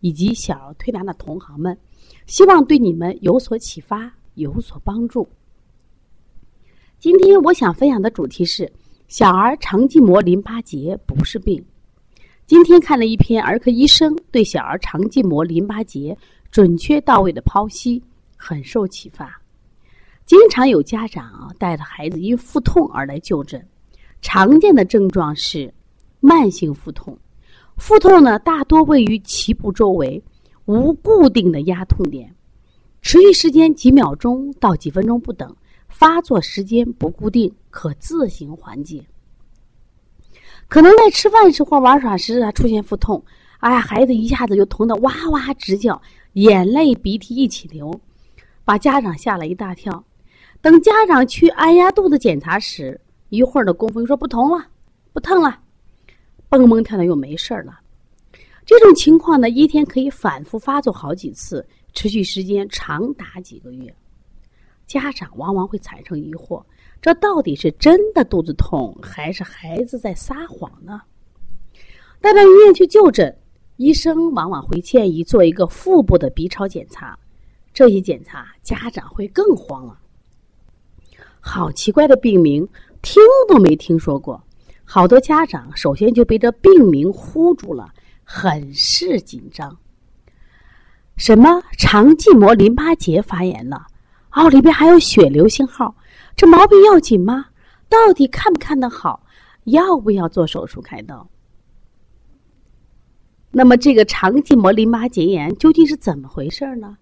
以及小儿推拿的同行们，希望对你们有所启发，有所帮助。今天我想分享的主题是：小儿肠系膜淋巴结不是病。今天看了一篇儿科医生对小儿肠系膜淋巴结准确到位的剖析，很受启发。经常有家长带着孩子因腹痛而来就诊，常见的症状是慢性腹痛。腹痛呢，大多位于脐部周围，无固定的压痛点，持续时间几秒钟到几分钟不等，发作时间不固定，可自行缓解。可能在吃饭时或玩耍时啊出现腹痛，哎呀，孩子一下子就疼得哇哇直叫，眼泪鼻涕一起流，把家长吓了一大跳。等家长去按压肚子检查时，一会儿的功夫又说不疼了，不疼了。蹦蹦跳跳又没事了，这种情况呢，一天可以反复发作好几次，持续时间长达几个月。家长往往会产生疑惑：这到底是真的肚子痛，还是孩子在撒谎呢？带到医院去就诊，医生往往会建议做一个腹部的 B 超检查。这一检查，家长会更慌了。好奇怪的病名，听都没听说过。好多家长首先就被这病名唬住了，很是紧张。什么肠系膜淋巴结发炎了？哦，里边还有血流信号，这毛病要紧吗？到底看不看得好？要不要做手术开刀？那么这个肠系膜淋巴结炎究竟是怎么回事呢？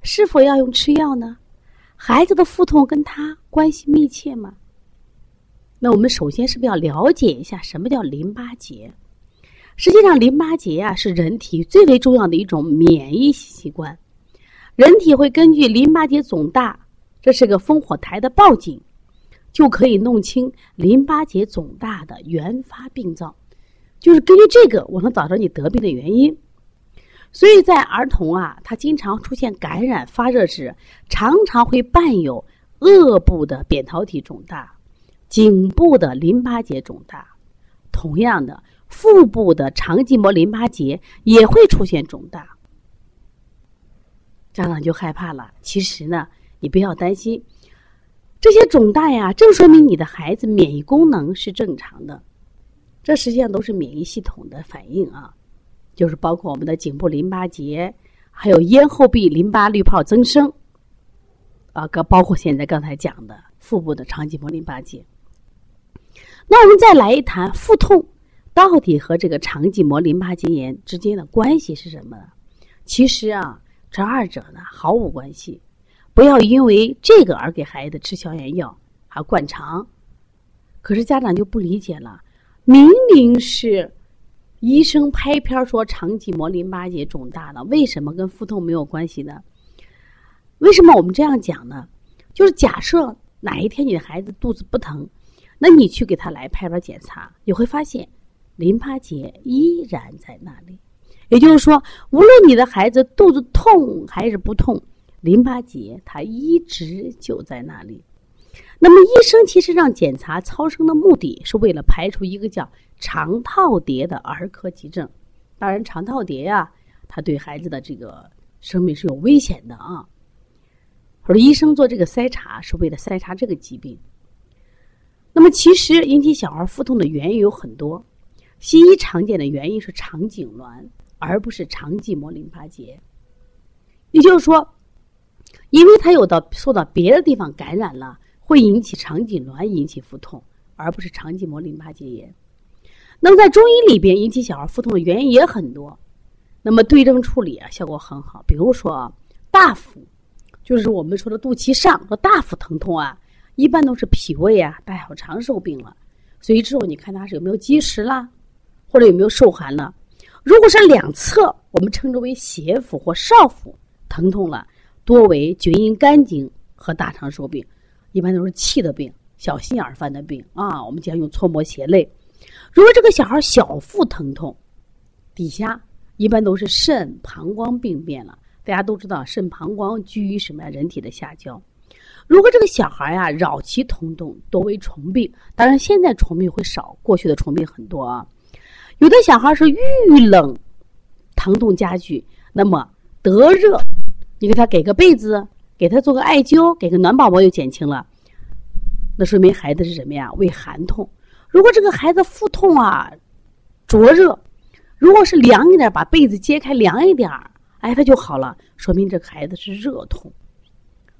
是否要用吃药呢？孩子的腹痛跟他关系密切吗？那我们首先是不是要了解一下什么叫淋巴结？实际上，淋巴结啊是人体最为重要的一种免疫器官。人体会根据淋巴结肿大，这是个烽火台的报警，就可以弄清淋巴结肿大的原发病灶，就是根据这个，我能找到你得病的原因。所以在儿童啊，他经常出现感染发热时，常常会伴有恶部的扁桃体肿大。颈部的淋巴结肿大，同样的，腹部的肠系膜淋巴结也会出现肿大。家长就害怕了。其实呢，你不要担心，这些肿大呀，正说明你的孩子免疫功能是正常的。这实际上都是免疫系统的反应啊，就是包括我们的颈部淋巴结，还有咽后壁淋巴滤泡增生，啊，包括现在刚才讲的腹部的肠系膜淋巴结。那我们再来一谈腹痛，到底和这个肠系膜淋巴结炎之间的关系是什么呢？其实啊，这二者呢毫无关系。不要因为这个而给孩子吃消炎药，还灌肠。可是家长就不理解了，明明是医生拍片说肠系膜淋巴结肿大了，为什么跟腹痛没有关系呢？为什么我们这样讲呢？就是假设哪一天你的孩子肚子不疼。那你去给他来拍片检查，你会发现淋巴结依然在那里。也就是说，无论你的孩子肚子痛还是不痛，淋巴结它一直就在那里。那么，医生其实让检查超声的目的是为了排除一个叫肠套叠的儿科急症。当然，肠套叠呀，它对孩子的这个生命是有危险的啊。或者医生做这个筛查是为了筛查这个疾病。那么，其实引起小儿腹痛的原因有很多。西医常见的原因是肠痉挛，而不是肠系膜淋巴结。也就是说，因为它有到受到别的地方感染了，会引起肠痉挛，引起腹痛，而不是肠系膜淋巴结炎。那么，在中医里边，引起小儿腹痛的原因也很多。那么，对症处理啊，效果很好。比如说啊，大腹，就是我们说的肚脐上和大腹疼痛啊。一般都是脾胃啊，大小肠受病了，所以之后你看他是有没有积食啦，或者有没有受寒了。如果是两侧，我们称之为胁腹或少腹疼痛了，多为厥阴肝经和大肠受病，一般都是气的病、小心眼儿犯的病啊。我们经常用搓摩胁肋。如果这个小孩小腹疼痛，底下一般都是肾、膀胱病变了。大家都知道，肾、膀胱居于什么呀？人体的下焦。如果这个小孩呀，扰其疼痛，多为虫病。当然，现在虫病会少，过去的虫病很多啊。有的小孩是遇冷。疼痛加剧，那么得热，你给他给个被子，给他做个艾灸，给个暖宝宝就减轻了。那说明孩子是什么呀？为寒痛。如果这个孩子腹痛啊，灼热，如果是凉一点，把被子揭开凉一点儿哎，他就好了，说明这个孩子是热痛。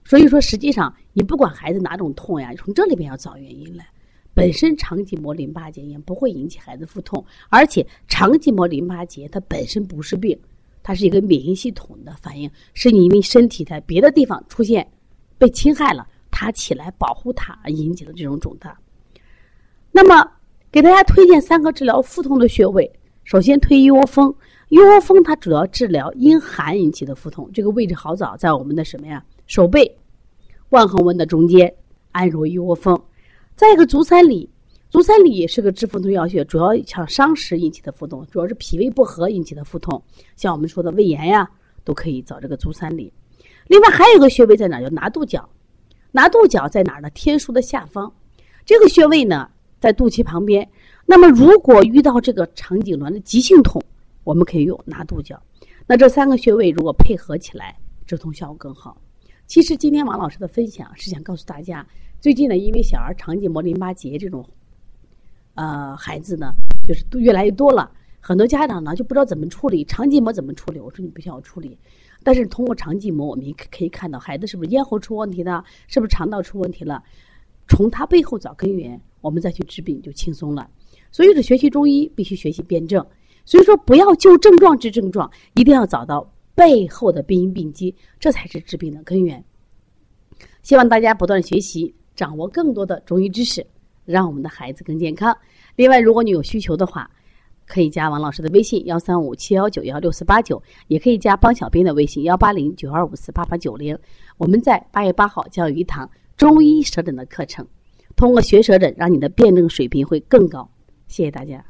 所以说，实际上你不管孩子哪种痛呀，从这里边要找原因来。本身肠系膜淋巴结炎不会引起孩子腹痛，而且肠系膜淋巴结它本身不是病，它是一个免疫系统的反应，是你因为身体在别的地方出现被侵害了，它起来保护它而引起的这种肿大。那么给大家推荐三个治疗腹痛的穴位，首先推一窝蜂，一窝蜂它主要治疗因寒引起的腹痛，这个位置好找，在我们的什么呀手背腕横纹的中间按揉一窝蜂。再一个足三里，足三里也是个治腹痛要穴，主要像伤食引起的腹痛，主要是脾胃不和引起的腹痛，像我们说的胃炎呀，都可以找这个足三里。另外还有一个穴位在哪？叫拿肚角，拿肚角在哪儿呢？天枢的下方，这个穴位呢在肚脐旁边。那么如果遇到这个肠痉挛的急性痛，我们可以用拿肚角。那这三个穴位如果配合起来，止痛效果更好。其实今天王老师的分享是想告诉大家。最近呢，因为小儿肠系膜淋巴结这种，呃，孩子呢，就是都越来越多了。很多家长呢就不知道怎么处理肠系膜怎么处理。我说你不需要处理，但是通过肠系膜，我们可以看到孩子是不是咽喉出问题的，是不是肠道出问题了。从他背后找根源，我们再去治病就轻松了。所以，这学习中医必须学习辩证。所以说，不要就症状治症状，一定要找到背后的病因病机，这才是治病的根源。希望大家不断学习。掌握更多的中医知识，让我们的孩子更健康。另外，如果你有需求的话，可以加王老师的微信幺三五七幺九幺六四八九，也可以加帮小兵的微信幺八零九二五四八八九零。我们在八月八号将有一堂中医舌诊的课程，通过学舌诊，让你的辩证水平会更高。谢谢大家。